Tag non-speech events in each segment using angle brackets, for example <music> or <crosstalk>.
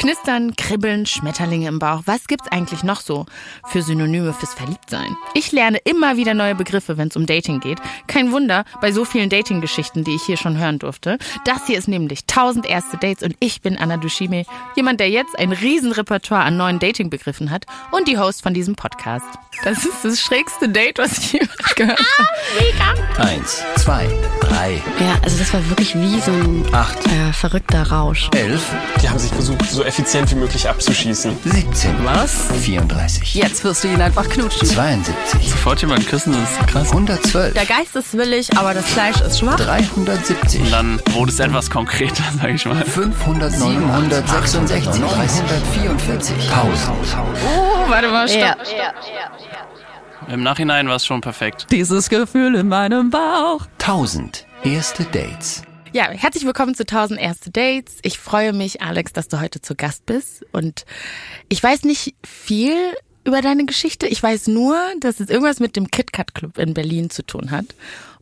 Knistern, Kribbeln, Schmetterlinge im Bauch. Was gibt's eigentlich noch so für Synonyme fürs Verliebtsein? Ich lerne immer wieder neue Begriffe, wenn es um Dating geht. Kein Wunder bei so vielen Dating-Geschichten, die ich hier schon hören durfte. Das hier ist nämlich 1000 erste Dates und ich bin Anna Dushime, jemand, der jetzt ein Riesenrepertoire an neuen Dating-Begriffen hat und die Host von diesem Podcast. Das ist das schrägste Date, was ich jemals gehört habe. Eins, zwei, drei, Ja, also das war wirklich wie so ein acht, äh, verrückter Rausch. elf, Die haben sich versucht, so effizient wie möglich abzuschießen. 17. Was? 34. Jetzt wirst du ihn einfach knutschen. 72. Sofort jemanden küssen, das ist krass. 112. Der Geist ist willig, aber das Fleisch ist schwach. 370. Dann wurde es etwas konkreter, <laughs> sag ich mal. 500, 966, 344. 1000. Oh, warte mal, stopp. Ja. Im Nachhinein war es schon perfekt. Dieses Gefühl in meinem Bauch. 1000 erste Dates. Ja, herzlich willkommen zu 1000 erste Dates. Ich freue mich, Alex, dass du heute zu Gast bist. Und ich weiß nicht viel über deine Geschichte. Ich weiß nur, dass es irgendwas mit dem KitKat Club in Berlin zu tun hat.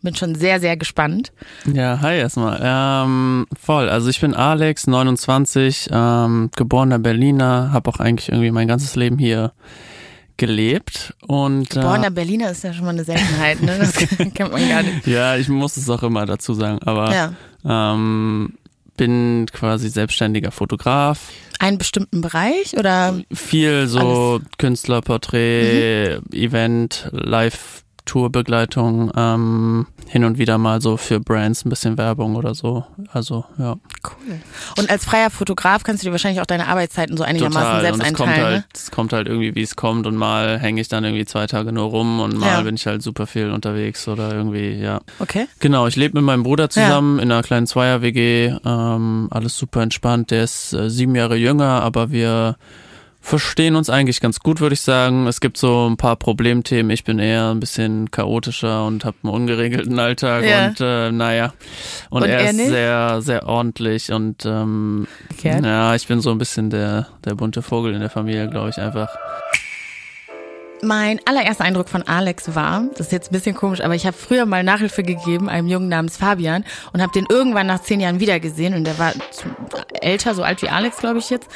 Bin schon sehr, sehr gespannt. Ja, hi erstmal. Ähm, voll. Also ich bin Alex, 29, ähm, geborener Berliner, habe auch eigentlich irgendwie mein ganzes Leben hier gelebt und Geborener äh, Berliner ist ja schon mal eine Seltenheit, ne? Das <laughs> kennt man gar nicht. ja, ich muss es auch immer dazu sagen, aber Ja. ähm, bin quasi selbstständiger Fotograf, Einen bestimmten Bereich oder? viel so Künstlerporträt, Mhm. Event, Live. Tourbegleitung, ähm, hin und wieder mal so für Brands ein bisschen Werbung oder so. Also ja. Cool. Und als freier Fotograf kannst du dir wahrscheinlich auch deine Arbeitszeiten so einigermaßen Total. selbst und es kommt einteilen. halt, es kommt halt irgendwie, wie es kommt und mal hänge ich dann irgendwie zwei Tage nur rum und mal Ja. bin ich halt super viel unterwegs oder irgendwie, ja. ne? Okay. Genau, ich lebe mit meinem Bruder zusammen in einer kleinen Zweier-WG, ähm, alles super entspannt. Der ist äh, sieben Jahre jünger, aber wir verstehen uns eigentlich ganz gut, würde ich sagen. Es gibt so ein paar Problemthemen. Ich bin eher ein bisschen chaotischer und habe einen ungeregelten Alltag Ja. und äh, naja. Und, Und er, er ist nicht? sehr, sehr ordentlich und ähm, Umgekehrt? ja, ich bin so ein bisschen der, der bunte Vogel in der Familie, glaube ich, einfach. Mein allererster Eindruck von Alex war, das ist jetzt ein bisschen komisch, aber ich habe früher mal Nachhilfe gegeben einem Jungen namens Fabian und habe den irgendwann nach zehn Jahren wiedergesehen und der war älter, so alt wie Alex, glaube ich jetzt.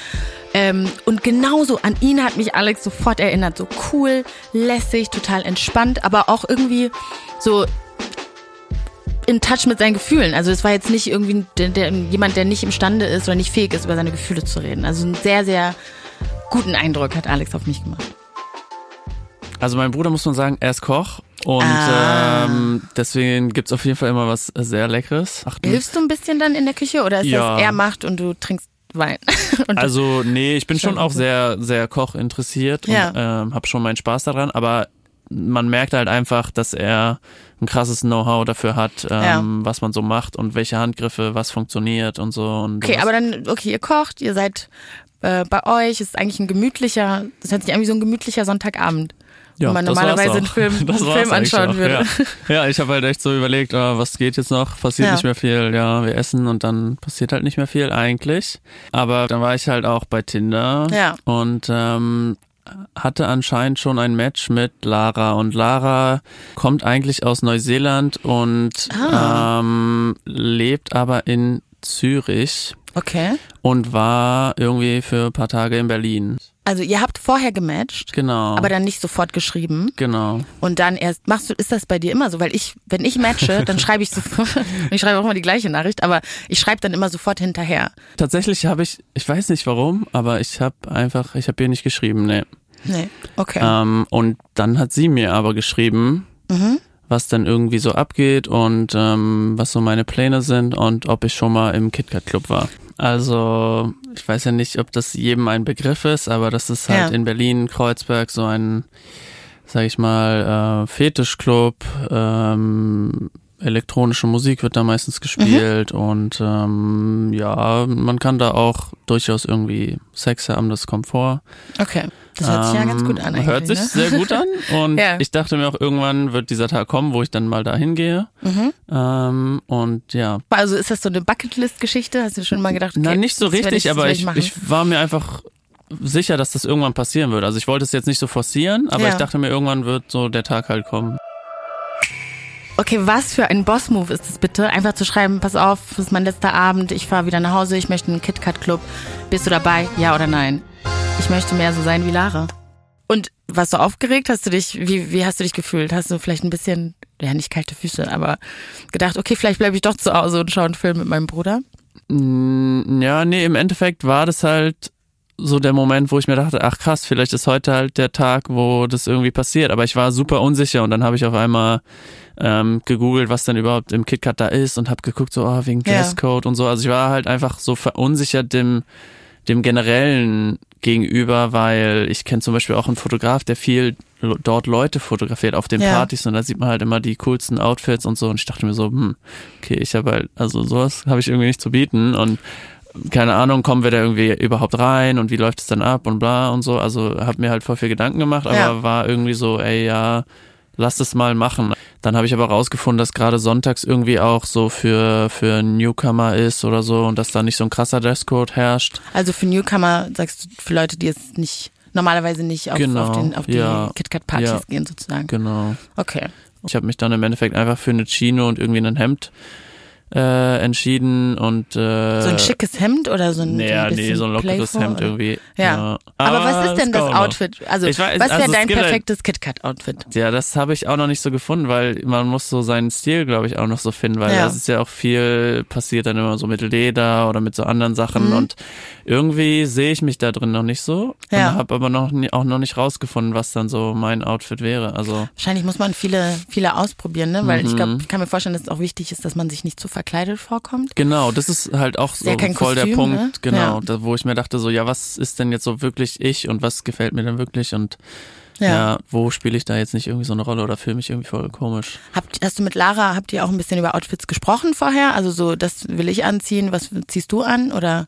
Ähm, und genauso an ihn hat mich Alex sofort erinnert, so cool, lässig, total entspannt, aber auch irgendwie so in Touch mit seinen Gefühlen. Also es war jetzt nicht irgendwie der, der, jemand, der nicht imstande ist oder nicht fähig ist, über seine Gefühle zu reden. Also einen sehr, sehr guten Eindruck hat Alex auf mich gemacht. Also mein Bruder muss man sagen, er ist Koch und Ah. ähm, deswegen gibt's auf jeden Fall immer was sehr Leckeres. Achten. Hilfst du ein bisschen dann in der Küche oder ist Ja. das er macht und du trinkst Wein? <laughs> Also nee, ich bin schon auch sehr, sehr Koch interessiert Ja. und ähm, habe schon meinen Spaß daran, aber man merkt halt einfach, dass er ein krasses Know-how dafür hat, ähm, was man so macht und welche Handgriffe, was funktioniert und so. Und okay, aber dann, okay, ihr kocht, ihr seid äh, bei euch, ist eigentlich ein gemütlicher, das hört sich an wie so ein gemütlicher Sonntagabend. Ja, man normalerweise einen. Film, <laughs> einen Film anschauen würde. Ja, ja ich habe halt echt so überlegt, ah, was geht jetzt noch? Passiert Ja. nicht mehr viel. Ja, wir essen und dann passiert halt nicht mehr viel eigentlich. Aber dann war ich halt auch bei Tinder Ja. und ähm, hatte anscheinend schon ein Match mit Lara und Lara kommt eigentlich aus Neuseeland und Ah. ähm, lebt aber in Zürich Okay. und war irgendwie für ein paar Tage in Berlin. Also ihr habt vorher gematcht, Genau. aber dann nicht sofort geschrieben genau. und dann erst machst du ist das bei dir immer so, weil ich wenn ich matche, dann <laughs> schreibe ich sofort <laughs> ich schreibe auch immer die gleiche Nachricht, aber ich schreibe dann immer sofort hinterher. Tatsächlich habe ich, ich weiß nicht warum, aber ich habe einfach, ich habe ihr nicht geschrieben, nee. Nee. Okay. Ähm, und dann hat sie mir aber geschrieben, Mhm. Was dann irgendwie so abgeht und ähm, was so meine Pläne sind und ob ich schon mal im KitKat Club war. Also ich weiß ja nicht, ob das jedem ein Begriff ist, aber das ist halt Ja. in Berlin, Kreuzberg so ein, sag ich mal, äh, Fetischclub. Ähm, elektronische Musik wird da meistens gespielt und ähm, ja, man kann da auch durchaus irgendwie Sex haben, das kommt vor. Okay. Das hört sich ja ganz gut an Ähm. Hört sich ne? sehr gut an. <laughs> Und Ja. ich dachte mir auch, irgendwann wird dieser Tag kommen, wo ich dann mal dahin gehe. Mhm. Ähm, und ja. Also ist das so eine Bucketlist-Geschichte? Hast du schon mal gedacht, okay, Na, nicht so richtig, ich, aber ich, ich war mir einfach sicher, dass das irgendwann passieren wird. Also ich wollte es jetzt nicht so forcieren, aber Ja. ich dachte mir, irgendwann wird so der Tag halt kommen. Okay, was für ein Boss-Move ist es bitte? Einfach zu schreiben, pass auf, das ist mein letzter Abend, ich fahre wieder nach Hause, ich möchte einen KitKat-Club. Bist du dabei? Ja oder nein? Ich möchte mehr so sein wie Lara. Und warst du aufgeregt? Hast du dich, wie, wie hast du dich gefühlt? Hast du vielleicht ein bisschen, ja nicht kalte Füße, aber gedacht, okay, vielleicht bleibe ich doch zu Hause und schaue einen Film mit meinem Bruder? Mm, Ja, nee, im Endeffekt war das halt so der Moment, wo ich mir dachte, ach krass, vielleicht ist heute halt der Tag, wo das irgendwie passiert. Aber ich war super unsicher und dann habe ich auf einmal ähm, gegoogelt, was denn überhaupt im KitKat da ist und habe geguckt, so oh, wegen Ja. Dresscode und so. Also ich war halt einfach so verunsichert dem, dem generellen gegenüber, weil ich kenne zum Beispiel auch einen Fotograf, der viel dort Leute fotografiert auf den Ja. Partys und da sieht man halt immer die coolsten Outfits und so und ich dachte mir so, hm, okay, ich habe halt, also sowas habe ich irgendwie nicht zu bieten und keine Ahnung, kommen wir da irgendwie überhaupt rein und wie läuft es dann ab und bla und so. Also habe mir halt voll viel Gedanken gemacht, aber Ja. war irgendwie so, ey, ja, lass das mal machen. Dann habe ich aber rausgefunden, dass gerade sonntags irgendwie auch so für, für Newcomer ist oder so und dass da nicht so ein krasser Dresscode herrscht. Also für Newcomer sagst du, für Leute, die jetzt nicht, normalerweise nicht auf, Genau, auf, den, auf die ja, KitKat-Partys ja. gehen sozusagen. Genau. Okay. Ich habe mich dann im Endeffekt einfach für eine Chino und irgendwie ein Hemd äh, entschieden und äh, So ein schickes Hemd oder so ein, Nee, so ein nee, so ein lockeres playful, Hemd oder? irgendwie. Ja. Aber, was ist denn das. Outfit? Also, Ich weiß, was wäre also dein halt- perfektes KitKat-Outfit? Ja, das habe ich auch noch nicht so gefunden, weil man muss so seinen Stil, glaube ich, auch noch so finden, weil Ja. das ist ja auch viel passiert dann immer so mit Leder oder mit so anderen Sachen Mhm. und irgendwie sehe ich mich da drin noch nicht so Ja. und habe aber noch nie, auch noch nicht rausgefunden, was dann so mein Outfit wäre. Also Wahrscheinlich muss man viele, viele ausprobieren, ne? Weil ich Mhm. glaube, ich kann mir vorstellen, dass es auch wichtig ist, dass man sich nicht zu verkleidet vorkommt. Genau, das ist halt auch so ja voll der Kostüm, Punkt, ne? genau, Ja. da, wo ich mir dachte so, ja, was ist denn jetzt so wirklich ich und was gefällt mir denn wirklich und Ja. ja, wo spiele ich da jetzt nicht irgendwie so eine Rolle oder fühle mich irgendwie voll komisch. Habt, hast du mit Lara, habt ihr auch ein bisschen über Outfits gesprochen vorher? Also so, das will ich anziehen, was ziehst du an? Oder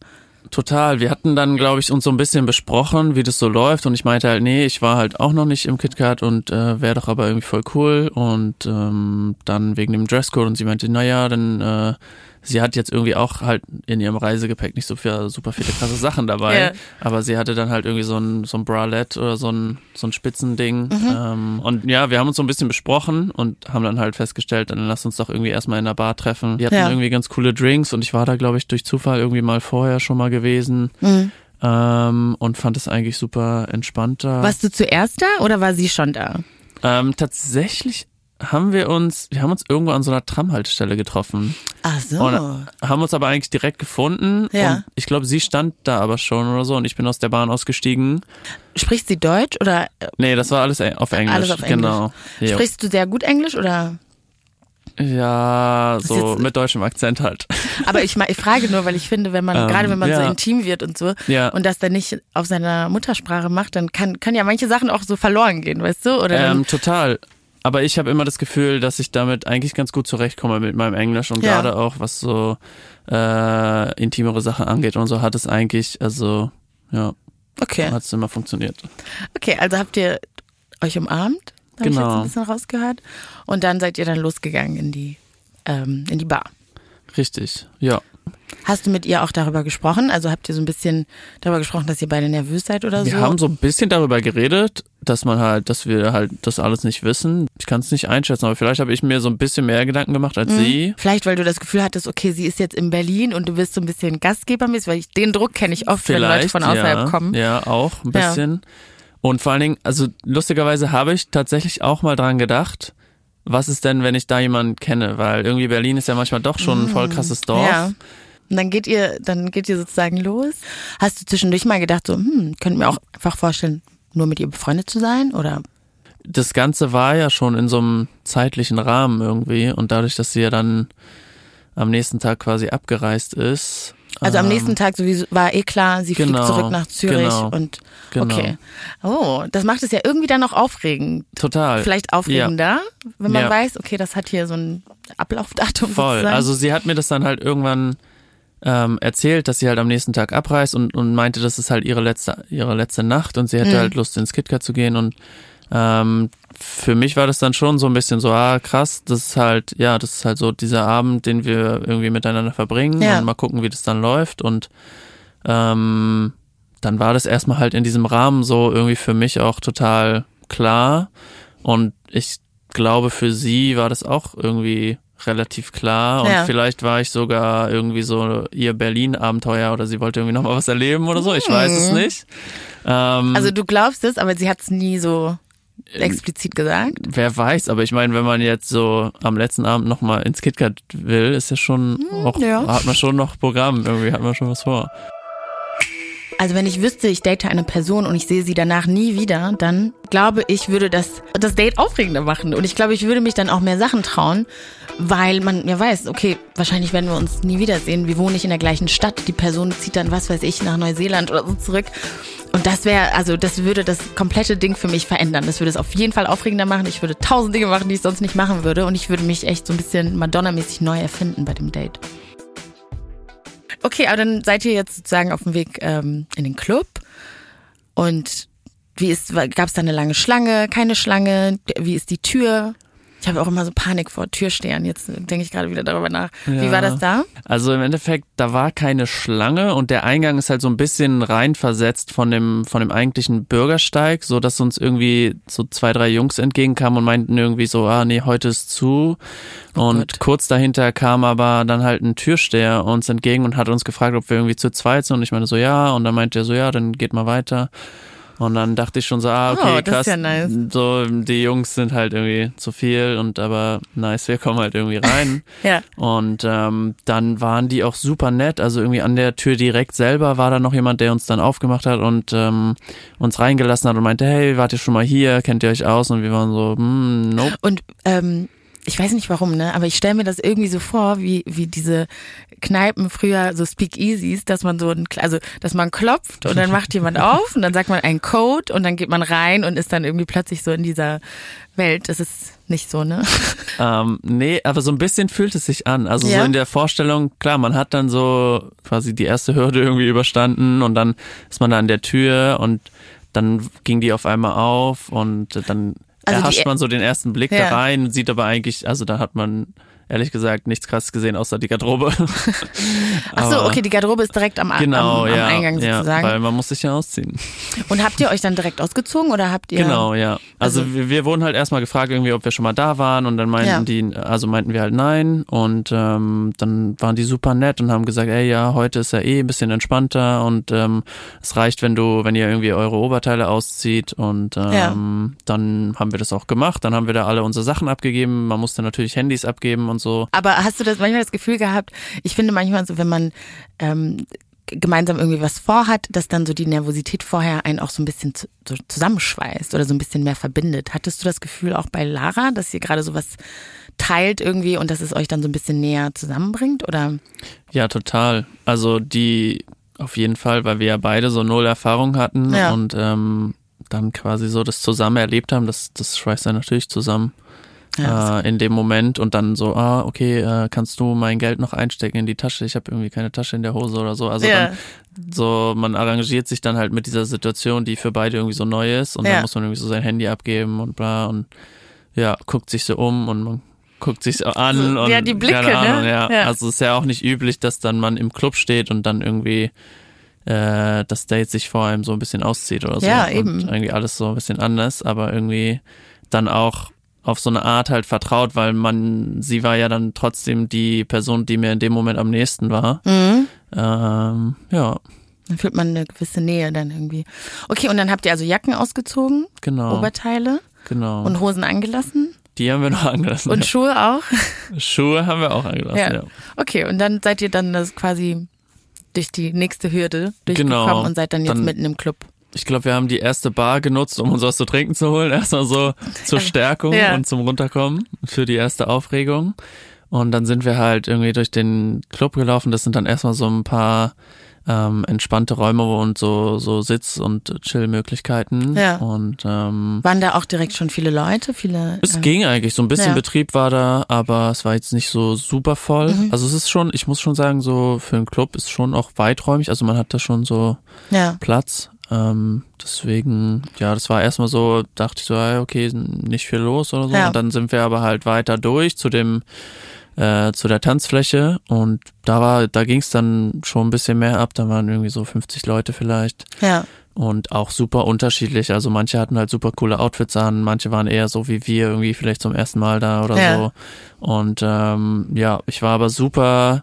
Total. Wir hatten dann, glaube ich, uns so ein bisschen besprochen, wie das so läuft. Und ich meinte halt, nee, ich war halt auch noch nicht im KitKat und äh, wäre doch aber irgendwie voll cool. Und ähm, dann wegen dem Dresscode und sie meinte, naja, dann äh, sie hat jetzt irgendwie auch halt in ihrem Reisegepäck nicht so viel, super viele krasse Sachen dabei. Ja. Aber sie hatte dann halt irgendwie so ein, so ein Bralette oder so ein, so ein Spitzending. Ähm, und ja, wir haben uns so ein bisschen besprochen und haben dann halt festgestellt, dann lass uns doch irgendwie erstmal in der Bar treffen. Die hatten Ja. irgendwie ganz coole Drinks und ich war da, glaube ich, durch Zufall irgendwie mal vorher schon mal gewesen. Ähm, und fand es eigentlich super entspannt da. warst du zuerst da oder war sie schon da? Ähm, tatsächlich haben wir uns, wir haben uns irgendwo an so einer Tramhaltestelle getroffen. Ach so. Und haben uns aber eigentlich direkt gefunden. Ja. Und ich glaube, sie stand da aber schon oder so und ich bin aus der Bahn ausgestiegen. Spricht sie Deutsch oder äh, Nee, das war alles e- auf Englisch. Alles auf Englisch. Genau. Sprichst du sehr gut Englisch oder? Ja, so mit deutschem Akzent halt. <laughs> Aber ich, ich frage nur, weil ich finde, wenn man, Ähm, gerade wenn man so ja. intim wird und so, Ja. und das dann nicht auf seiner Muttersprache macht, dann kann, können ja manche Sachen auch so verloren gehen, weißt du? Oder Ähm, total. Aber ich habe immer das Gefühl, dass ich damit eigentlich ganz gut zurechtkomme mit meinem Englisch und Ja. gerade auch was so äh, intimere Sachen angeht und so hat es eigentlich, also ja, okay. hat es immer funktioniert. Okay, also habt ihr euch umarmt? Habe ich jetzt Genau. ein bisschen rausgehört. Und dann seid ihr dann losgegangen in die, ähm, in die Bar. Richtig, ja. Hast du mit ihr auch darüber gesprochen? Also habt ihr so ein bisschen darüber gesprochen, dass ihr beide nervös seid oder Wir so? haben so ein bisschen darüber geredet, dass man halt, dass wir halt das alles nicht wissen. Ich kann es nicht einschätzen, aber vielleicht habe ich mir so ein bisschen mehr Gedanken gemacht als sie. Vielleicht, weil du das Gefühl hattest, okay, sie ist jetzt in Berlin und du bist so ein bisschen Gastgebermäßig, weil ich, den Druck kenne ich oft, wenn Leute Vielleicht, von außerhalb ja, kommen. Ja, auch ein Ja. bisschen. Und vor allen Dingen, also lustigerweise habe ich tatsächlich auch mal dran gedacht, was ist denn, wenn ich da jemanden kenne? Weil irgendwie Berlin ist ja manchmal doch schon ein voll krasses Dorf. Mm, Ja. Und dann geht ihr, dann geht ihr sozusagen los. Hast du zwischendurch mal gedacht, so, hm, könnt mir auch einfach vorstellen, nur mit ihr befreundet zu sein? Oder Das Ganze war ja schon in so einem zeitlichen Rahmen irgendwie und dadurch, dass sie ja dann am nächsten Tag quasi abgereist ist. also am ähm, nächsten Tag sowieso war eh klar, sie genau, fliegt zurück nach Zürich genau, und genau. okay. Oh, das macht es ja irgendwie dann auch aufregend. Total. Vielleicht aufregender, wenn man Ja. weiß, okay, das hat hier so ein Ablaufdatum Voll. sozusagen. Also sie hat mir das dann halt irgendwann ähm, erzählt, dass sie halt am nächsten Tag abreist und, und meinte, das ist halt ihre letzte, ihre letzte Nacht und sie hätte Mhm. halt Lust ins KitKat zu gehen und ähm, für mich war das dann schon so ein bisschen so, ah krass, das ist halt, ja, das ist halt so dieser Abend, den wir irgendwie miteinander verbringen Ja. und mal gucken, wie das dann läuft und ähm, dann war das erstmal halt in diesem Rahmen so irgendwie für mich auch total klar und ich glaube, für sie war das auch irgendwie relativ klar und Ja. vielleicht war ich sogar irgendwie so ihr Berlin-Abenteuer oder sie wollte irgendwie nochmal was erleben oder so, ich weiß es nicht. Ähm, Also du glaubst es, aber sie hat es nie so explizit gesagt. wer weiß, aber ich meine, wenn man jetzt so am letzten Abend nochmal ins KitKat will, ist ja schon auch, ja. hat man schon noch Programm, irgendwie hat man schon was vor. Also wenn ich wüsste, ich date eine Person und ich sehe sie danach nie wieder, dann glaube ich, würde das das Date aufregender machen. Und ich glaube, ich würde mich dann auch mehr Sachen trauen, weil man ja weiß, okay, wahrscheinlich werden wir uns nie wiedersehen. Wir wohnen nicht in der gleichen Stadt. Die Person zieht dann, was weiß ich, nach Neuseeland oder so zurück. Und das wäre, also das würde das komplette Ding für mich verändern. Das würde es auf jeden Fall aufregender machen. Ich würde tausend Dinge machen, die ich sonst nicht machen würde. Und ich würde mich echt so ein bisschen Madonna-mäßig neu erfinden bei dem Date. Okay, aber dann seid ihr jetzt sozusagen auf dem Weg ähm, in den Club. Und wie ist, gab es da eine lange Schlange, keine Schlange? Wie ist die Tür? Ich habe auch immer so Panik vor Türstehern. Jetzt denke ich gerade wieder darüber nach. Wie Ja. war das da? Also im Endeffekt, da war keine Schlange und der Eingang ist halt so ein bisschen reinversetzt von dem, von dem eigentlichen Bürgersteig, so dass uns irgendwie so zwei, drei Jungs entgegenkamen und meinten irgendwie so, ah nee, heute ist zu. Und Gott. kurz dahinter kam aber dann halt ein Türsteher uns entgegen und hat uns gefragt, ob wir irgendwie zu zweit sind. Und ich meine so, ja. Und dann meinte er so, ja, dann geht mal weiter. Und dann dachte ich schon so, ah, okay, Oh, das krass. ist ja nice. So, die Jungs sind halt irgendwie zu viel und aber nice, wir kommen halt irgendwie rein. <laughs> Ja. Und ähm, dann waren die auch super nett. Also irgendwie an der Tür direkt selber war da noch jemand, der uns dann aufgemacht hat und ähm, uns reingelassen hat und meinte, hey, wart ihr schon mal hier? Kennt ihr euch aus? Und wir waren so, hm, nope. Und ähm, ich weiß nicht warum, ne? Aber ich stelle mir das irgendwie so vor, wie, wie diese Kneipen früher, so Speakeasies, dass man so ein, also dass man klopft und dann macht jemand <laughs> auf und dann sagt man einen Code und dann geht man rein und ist dann irgendwie plötzlich so in dieser Welt. Das ist nicht so, ne? <laughs> Ähm, nee, aber so ein bisschen fühlt es sich an. Also Ja? so in der Vorstellung, klar, man hat dann so quasi die erste Hürde irgendwie überstanden und dann ist man da an der Tür und dann ging die auf einmal auf und dann Also erhascht man so den ersten Blick Ja. da rein, sieht aber eigentlich, also da hat man ehrlich gesagt nichts krasses gesehen, außer die Garderobe. <laughs> Ach so, okay, die Garderobe ist direkt am, Genau, am, am ja, Eingang ja, sozusagen. weil man muss sich ja ausziehen. und habt ihr euch dann direkt ausgezogen oder habt ihr? Genau, ja. Also, Also- wir, wir wurden halt erstmal gefragt, irgendwie, ob wir schon mal da waren und dann meinten Ja. die, also meinten wir halt nein und ähm, dann waren die super nett und haben gesagt, ey ja, heute ist ja eh ein bisschen entspannter und ähm, es reicht, wenn du, wenn ihr irgendwie eure Oberteile auszieht und ähm, dann haben wir das auch gemacht, dann haben wir da alle unsere Sachen abgegeben, man musste natürlich Handys abgeben und so. Aber hast du das manchmal das Gefühl gehabt? Ich finde manchmal so, wenn man ähm, gemeinsam irgendwie was vorhat, dass dann so die Nervosität vorher einen auch so ein bisschen zu, so zusammenschweißt oder so ein bisschen mehr verbindet. Hattest du das Gefühl auch bei Lara, dass ihr gerade sowas teilt irgendwie und dass es euch dann so ein bisschen näher zusammenbringt? Oder Ja, total. Also die auf jeden Fall, weil wir ja beide so null Erfahrung hatten Ja. und ähm, dann quasi so das zusammen erlebt haben, das, das schweißt dann natürlich zusammen Ja, äh, in dem Moment und dann so, ah, okay, äh, kannst du mein Geld noch einstecken in die Tasche? Ich habe irgendwie keine Tasche in der Hose oder so. Also Ja. dann so, man arrangiert sich dann halt mit dieser Situation, die für beide irgendwie so neu ist und Ja. dann muss man irgendwie so sein Handy abgeben und bla und ja, guckt sich so um und man guckt sich so an und Ja, die Blicke, Ahnung, ne? ja. Ja. Also es ist ja auch nicht üblich, dass dann man im Club steht und dann irgendwie äh, das Date sich vor allem so ein bisschen auszieht oder so. Ja, und eben. Irgendwie alles so ein bisschen anders, aber irgendwie dann auch auf so eine Art halt vertraut, weil man, sie war ja dann trotzdem die Person, die mir in dem Moment am nächsten war. Mhm. Ähm, ja, dann fühlt man eine gewisse Nähe dann irgendwie. Okay, und dann habt ihr also Jacken ausgezogen, genau. Oberteile genau. und Hosen angelassen die haben wir noch <laughs> angelassen. und Schuhe auch. ja. Schuhe haben wir auch angelassen, ja. Ja. Okay, und dann seid ihr dann das quasi durch die nächste Hürde durchgekommen Genau. und seid dann jetzt Dann- mitten im Club. Ich glaube, wir haben die erste Bar genutzt, um uns was zu trinken zu holen. Erstmal so zur <laughs> Stärkung Ja. und zum Runterkommen für die erste Aufregung. Und dann sind wir halt irgendwie durch den Club gelaufen. Das sind dann erstmal so ein paar ähm, entspannte Räume und so, so Sitz- und Chill-Möglichkeiten. Ja. Und ähm, Waren da auch direkt schon viele Leute? Viele. es äh, ging eigentlich, so ein bisschen Ja. Betrieb war da, aber es war jetzt nicht so super voll. Mhm. Also es ist schon, ich muss schon sagen, so für einen Club ist schon auch weiträumig. Also man hat da schon so Ja. Platz. Ähm, deswegen, ja, das war erstmal so, dachte ich so, okay, nicht viel los oder so. Ja. Und dann sind wir aber halt weiter durch zu dem, äh, zu der Tanzfläche und da war, da ging es dann schon ein bisschen mehr ab, da waren irgendwie so 50 Leute vielleicht. Ja. und auch super unterschiedlich. Also manche hatten halt super coole Outfits an, manche waren eher so wie wir irgendwie vielleicht zum ersten Mal da oder Ja. so. Und ähm, ja, ich war aber super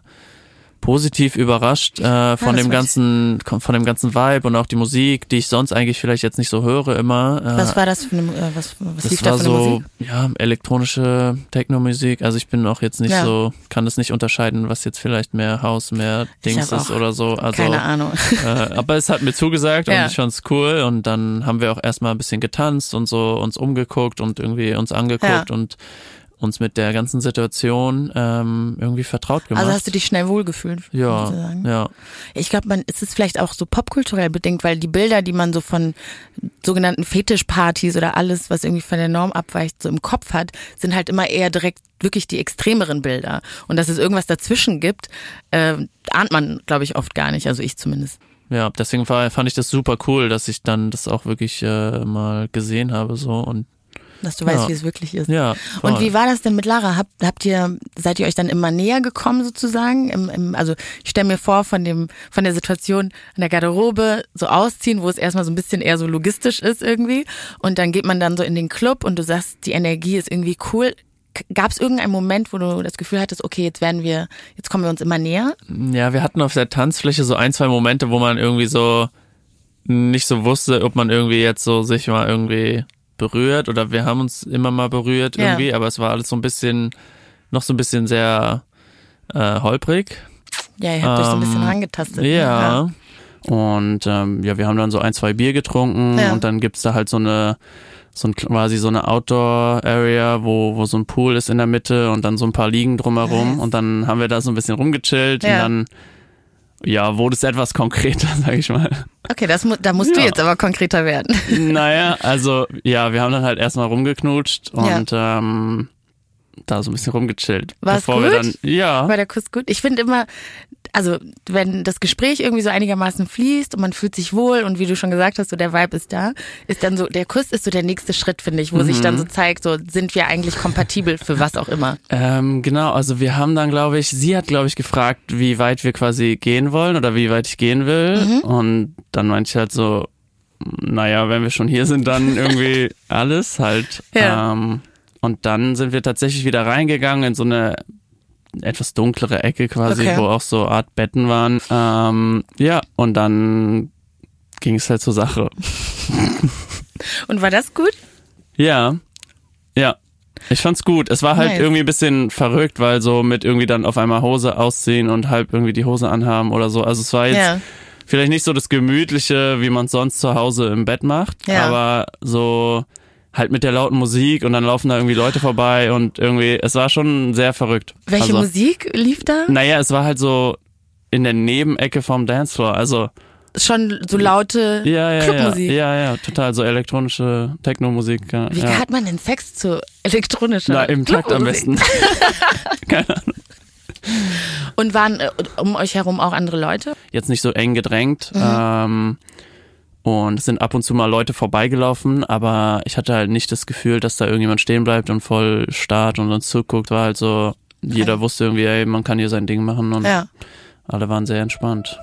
positiv überrascht äh, von das dem ganzen von dem ganzen Vibe und auch die Musik, die ich sonst eigentlich vielleicht jetzt nicht so höre immer. Äh, Was war das für eine, äh, was, was das lief war da für eine so Musik? ja elektronische Techno-Musik. Also ich bin auch jetzt nicht Ja. so, kann das nicht unterscheiden, was jetzt vielleicht mehr House, mehr Dings ist oder so. Also Keine Ahnung. äh, aber es hat mir zugesagt und Ja. ich fand's cool und dann haben wir auch erstmal ein bisschen getanzt und so uns umgeguckt und irgendwie uns angeguckt Ja. und uns mit der ganzen Situation ähm, irgendwie vertraut gemacht. Also hast du dich schnell wohlgefühlt? ja, sozusagen? ja. Ich glaube, man ist es vielleicht auch so popkulturell bedingt, weil die Bilder, die man so von sogenannten Fetischpartys oder alles, was irgendwie von der Norm abweicht, so im Kopf hat, sind halt immer eher direkt wirklich die extremeren Bilder. Und dass es irgendwas dazwischen gibt, äh, ahnt man, glaube ich, oft gar nicht. Also ich zumindest. Ja, deswegen war, fand ich das super cool, dass ich dann das auch wirklich äh, mal gesehen habe so und Dass du weißt, Ja. wie es wirklich ist. ja. Und wie war das denn mit Lara? Habt, habt ihr, seid ihr euch dann immer näher gekommen sozusagen? Im, im, also ich stelle mir vor, von dem, von der Situation in der Garderobe so ausziehen, wo es erstmal so ein bisschen eher so logistisch ist irgendwie. Und dann geht man dann so in den Club und du sagst, die Energie ist irgendwie cool. Gab es irgendeinen Moment, wo du das Gefühl hattest, okay, jetzt werden wir, jetzt kommen wir uns immer näher? Ja, wir hatten auf der Tanzfläche so ein, zwei Momente, wo man irgendwie so nicht so wusste, ob man irgendwie jetzt so sich mal irgendwie berührt oder wir haben uns immer mal berührt Ja. irgendwie, aber es war alles so ein bisschen, noch so ein bisschen sehr äh, holprig. Ja, ihr habt euch so ein bisschen Ähm, rangetastet. ne? Ja. Und ähm, ja, wir haben dann so ein, zwei Bier getrunken Ja. und dann gibt's da halt so eine so ein, quasi so eine Outdoor-Area, wo, wo so ein Pool ist in der Mitte und dann so ein paar Liegen drumherum. Nice. Und dann haben wir da so ein bisschen rumgechillt Ja. und dann ja, wurde es etwas konkreter, <laughs> sag ich mal. Okay, das, da musst du Ja. jetzt aber konkreter werden. <laughs> naja, also ja, wir haben dann halt erstmal rumgeknutscht und ähm, da so ein bisschen rumgechillt. Bevor wir gut? dann ja. War der Kuss gut? Ich finde immer, also wenn das Gespräch irgendwie so einigermaßen fließt und man fühlt sich wohl und wie du schon gesagt hast, so der Vibe ist da, ist dann so, der Kuss ist so der nächste Schritt, finde ich, wo sich Mhm. dann so zeigt, so sind wir eigentlich kompatibel für was auch immer. Ähm, genau, also wir haben dann, glaube ich, sie hat, glaube ich, gefragt, wie weit wir quasi gehen wollen oder wie weit ich gehen will. Mhm. Und dann meinte ich halt so, naja, wenn wir schon hier sind, dann irgendwie <laughs> alles halt. Ja. Ähm, und dann sind wir tatsächlich wieder reingegangen in so eine etwas dunklere Ecke quasi, Okay. wo auch so Art Betten waren. Ähm, ja, und dann ging es halt zur Sache. <laughs> Und war das gut? Ja, ja. Ich fand's gut. Es war halt Nice. irgendwie ein bisschen verrückt, weil so mit irgendwie dann auf einmal Hose ausziehen und halb irgendwie die Hose anhaben oder so. Also es war jetzt Ja. vielleicht nicht so das Gemütliche, wie man sonst zu Hause im Bett macht, Ja. aber so halt mit der lauten Musik und dann laufen da irgendwie Leute vorbei und irgendwie, es war schon sehr verrückt. Welche also, Musik lief da? Naja, es war halt so in der Nebenecke vom Dancefloor, also Schon so laute ja, ja, ja, Clubmusik. ja, ja, total so elektronische Techno-Musik. Ja, Wie ja. hat man denn Sex zu elektronischer Na, im Takt am besten. <laughs> Und waren äh, um euch herum auch andere Leute? jetzt nicht so eng gedrängt. Mhm. Ähm, und es sind ab und zu mal Leute vorbeigelaufen, aber ich hatte halt nicht das Gefühl, dass da irgendjemand stehen bleibt und voll starrt und uns zuguckt. War halt so, jeder wusste irgendwie, ey, man kann hier sein Ding machen und Ja. alle waren sehr entspannt.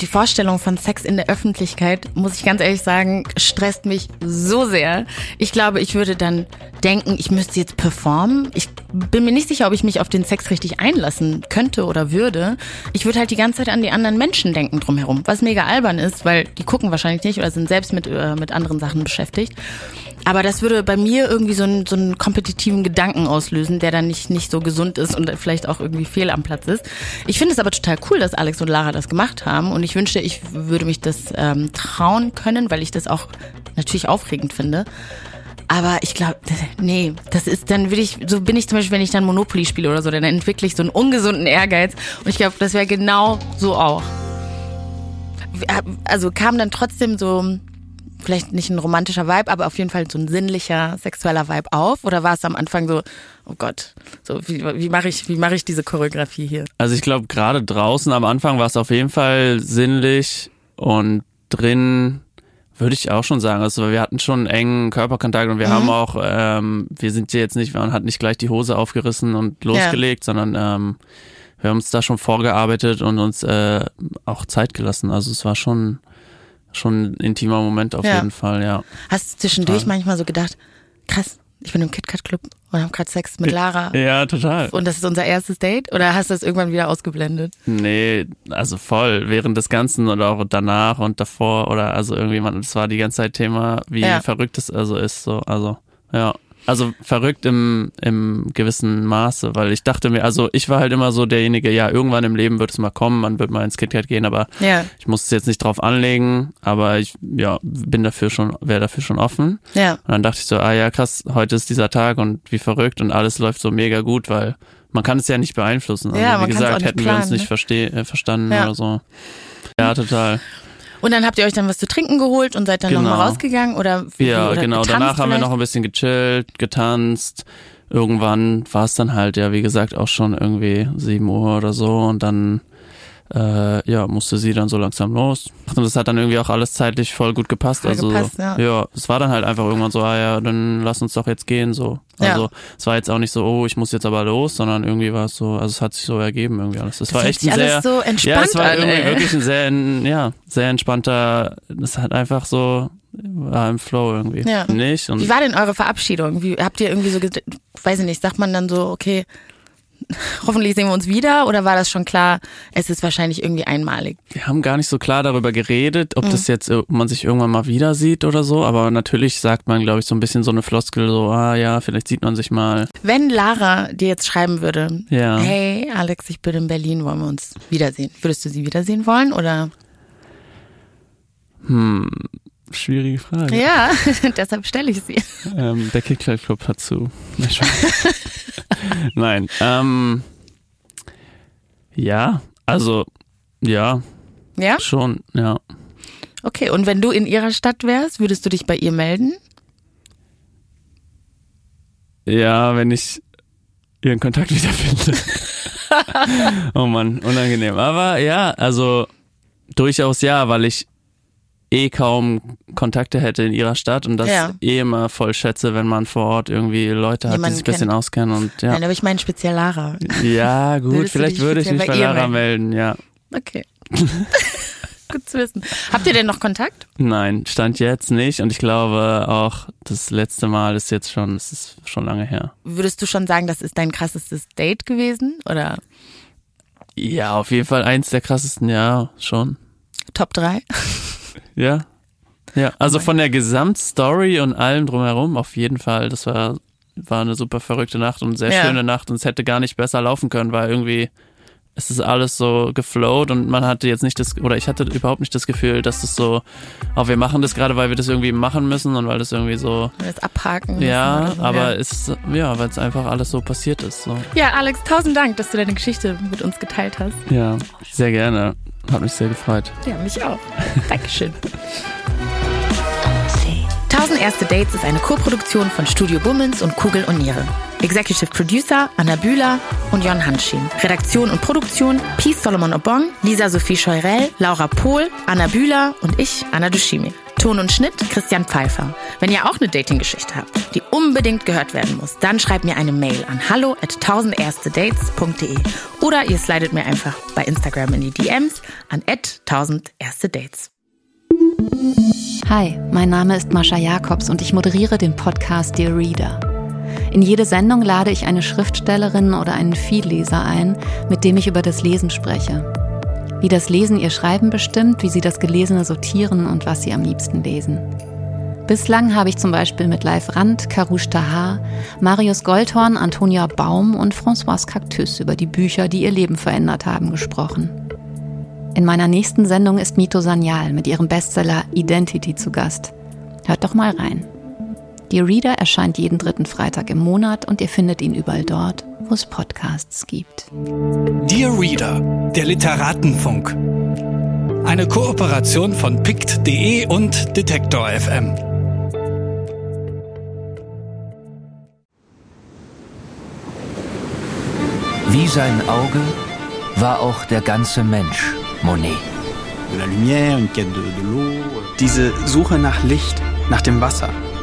Die Vorstellung von Sex in der Öffentlichkeit, muss ich ganz ehrlich sagen, stresst mich so sehr. Ich glaube, ich würde dann denken, ich müsste jetzt performen. Ich bin mir nicht sicher, ob ich mich auf den Sex richtig einlassen könnte oder würde. Ich würde halt die ganze Zeit an die anderen Menschen denken drumherum, was mega albern ist, weil die gucken wahrscheinlich nicht oder sind selbst mit, äh, mit anderen Sachen beschäftigt. Aber das würde bei mir irgendwie so einen, so einen kompetitiven Gedanken auslösen, der dann nicht, nicht so gesund ist und vielleicht auch irgendwie fehl am Platz ist. Ich finde es aber total cool, dass Alex und Lara das gemacht haben und ich wünschte, ich würde mich das ähm, trauen können, weil ich das auch natürlich aufregend finde. Aber ich glaube, nee, das ist, dann will ich, so bin ich zum Beispiel, wenn ich dann Monopoly spiele oder so, dann entwickle ich so einen ungesunden Ehrgeiz und ich glaube, das wäre genau so auch. Also kam dann trotzdem so, vielleicht nicht ein romantischer Vibe, aber auf jeden Fall so ein sinnlicher, sexueller Vibe auf? Oder war es am Anfang so, oh Gott, so wie, wie mache ich, wie mache ich diese Choreografie hier? Also ich glaube, gerade draußen am Anfang war es auf jeden Fall sinnlich und drin würde ich auch schon sagen. Also wir hatten schon engen Körperkontakt und wir haben auch, ähm, wir sind hier jetzt nicht, man hat nicht gleich die Hose aufgerissen und losgelegt, sondern ähm, wir haben uns da schon vorgearbeitet und uns äh, auch Zeit gelassen. Also es war schon schon ein intimer Moment auf Ja. jeden Fall, ja. Hast du zwischendurch Total. manchmal so gedacht, krass, ich bin im KitKat Club und habe gerade Sex mit Lara Ja, total. und das ist unser erstes Date? Oder hast du das irgendwann wieder ausgeblendet? Nee, also voll. Während des Ganzen oder auch danach und davor oder also irgendwie, man, das war die ganze Zeit Thema, wie Ja. verrückt es also ist. So, also, ja. Also verrückt im, im gewissen Maße, weil ich dachte mir, also ich war halt immer so derjenige, ja, irgendwann im Leben wird es mal kommen, man wird mal ins KitKat gehen, aber Ja, ich muss es jetzt nicht drauf anlegen, aber ich, ja, bin dafür schon, wäre dafür schon offen. ja, Und dann dachte ich so, ah ja, krass, heute ist dieser Tag und wie verrückt und alles läuft so mega gut, weil man kann es ja nicht beeinflussen. Also, Ja, wie gesagt, hätten wir uns planen, nicht ne? äh, verstanden Ja. oder so. Ja, total. Und dann habt ihr euch dann was zu trinken geholt und seid dann Genau. nochmal rausgegangen oder Ja, oder genau. Danach haben wir vielleicht? noch ein bisschen gechillt, getanzt. Irgendwann war es dann halt, ja, wie gesagt, auch schon irgendwie 7 Uhr oder so und dann äh, ja, musste sie dann so langsam los. Und das hat dann irgendwie auch alles zeitlich voll gut gepasst. Voll also gepasst, ja. es war dann halt einfach irgendwann so, ah ja, dann lass uns doch jetzt gehen. So. Ja. Also es war jetzt auch nicht so, oh, ich muss jetzt aber los, sondern irgendwie war es so, also es hat sich so ergeben irgendwie alles. Das, Das war echt ein sehr, so ja, es war an, irgendwie ey. wirklich ein <laughs> sehr, ja, sehr entspannter, das hat einfach so, war im Flow irgendwie. Ja. Nicht? Und Wie war denn eure Verabschiedung? Wie habt ihr irgendwie so, weiß ich nicht, sagt man dann so, okay, hoffentlich sehen wir uns wieder? Oder war das schon klar, es ist wahrscheinlich irgendwie einmalig? wir haben gar nicht so klar darüber geredet, Mhm. ob das jetzt, ob man sich irgendwann mal wieder sieht oder so, aber natürlich sagt man, glaube ich, so ein bisschen so eine Floskel, so, ah ja, vielleicht sieht man sich mal. Wenn Lara dir jetzt schreiben würde, Ja. hey Alex, ich bin in Berlin, wollen wir uns wiedersehen? Würdest du sie wiedersehen wollen oder? Hm, schwierige Frage. Ja, <laughs> deshalb stelle ich sie. Ähm, der Kickflip Club hat zu. <laughs> Nein, ähm, ja, also, ja, Ja? schon, ja. Okay, und wenn du in ihrer Stadt wärst, würdest du dich bei ihr melden? Ja, wenn ich ihren Kontakt wiederfinde. <laughs> oh Mann, unangenehm. Aber ja, also durchaus ja, weil ich eh kaum Kontakte hätte in ihrer Stadt und das Ja. eh immer voll schätze, wenn man vor Ort irgendwie Leute hat, Jemanden die sich ein bisschen kennt. auskennen und ja. Nein, aber ich meine speziell Lara. Ja, gut, Würdest vielleicht würde ich mich bei bei Lara melden, ja. Okay. <laughs> Gut zu wissen. Habt ihr denn noch Kontakt? Nein, stand jetzt nicht und ich glaube auch das letzte Mal ist jetzt schon, es ist schon lange her. Würdest du schon sagen, das ist dein krassestes Date gewesen? Oder Ja, auf jeden Fall eins der krassesten, ja, schon. Top 3? Ja. Ja, also von der Gesamtstory und allem drumherum auf jeden Fall. Das war, war eine super verrückte Nacht und sehr Ja. schöne Nacht und es hätte gar nicht besser laufen können, weil irgendwie es ist alles so geflowt und man hatte jetzt nicht das, oder ich hatte überhaupt nicht das Gefühl, dass das so, oh, wir machen das gerade, weil wir das irgendwie machen müssen und weil das irgendwie so, Das abhaken. ja, so, aber ja. es ist, ja, weil es einfach alles so passiert ist. So. Ja, Alex, tausend Dank, dass du deine Geschichte mit uns geteilt hast. Ja, sehr gerne. Hat mich sehr gefreut. Ja, mich auch. <laughs> Dankeschön. 1000 erste Dates ist eine Koproduktion von Studio Bummens und Kugel und Niere. Executive Producer Anna Bühler und Jon Hanschin. Redaktion und Produktion Peace Solomon Obong, Lisa Sophie Scheurell, Laura Pohl, Anna Bühler und ich, Anna Dushimi. Ton und Schnitt Christian Pfeiffer. Wenn ihr auch eine Dating-Geschichte habt, die unbedingt gehört werden muss, dann schreibt mir eine Mail an hallo at 1000erstedates.de oder ihr slidet mir einfach bei Instagram in die DMs an at 1000 erste Dates. Hi, mein Name ist Mascha Jakobs und ich moderiere den Podcast Dear Reader. In jede Sendung lade ich eine Schriftstellerin oder einen Vielleser ein, mit dem ich über das Lesen spreche. Wie das Lesen ihr Schreiben bestimmt, wie sie das Gelesene sortieren und was sie am liebsten lesen. Bislang habe ich zum Beispiel mit Live Rand, Karush Tahar, Marius Goldhorn, Antonia Baum und François Cactus über die Bücher, die ihr Leben verändert haben, gesprochen. In meiner nächsten Sendung ist Mito Sanyal mit ihrem Bestseller Identity zu Gast. Hört doch mal rein. Die Reader erscheint jeden dritten Freitag im Monat und ihr findet ihn überall dort, wo es Podcasts gibt. Dear Reader, der Literatenfunk. Eine Kooperation von pict.de und Detektor FM. Wie sein Auge war auch der ganze Mensch Monet. Diese Suche nach Licht, nach dem Wasser,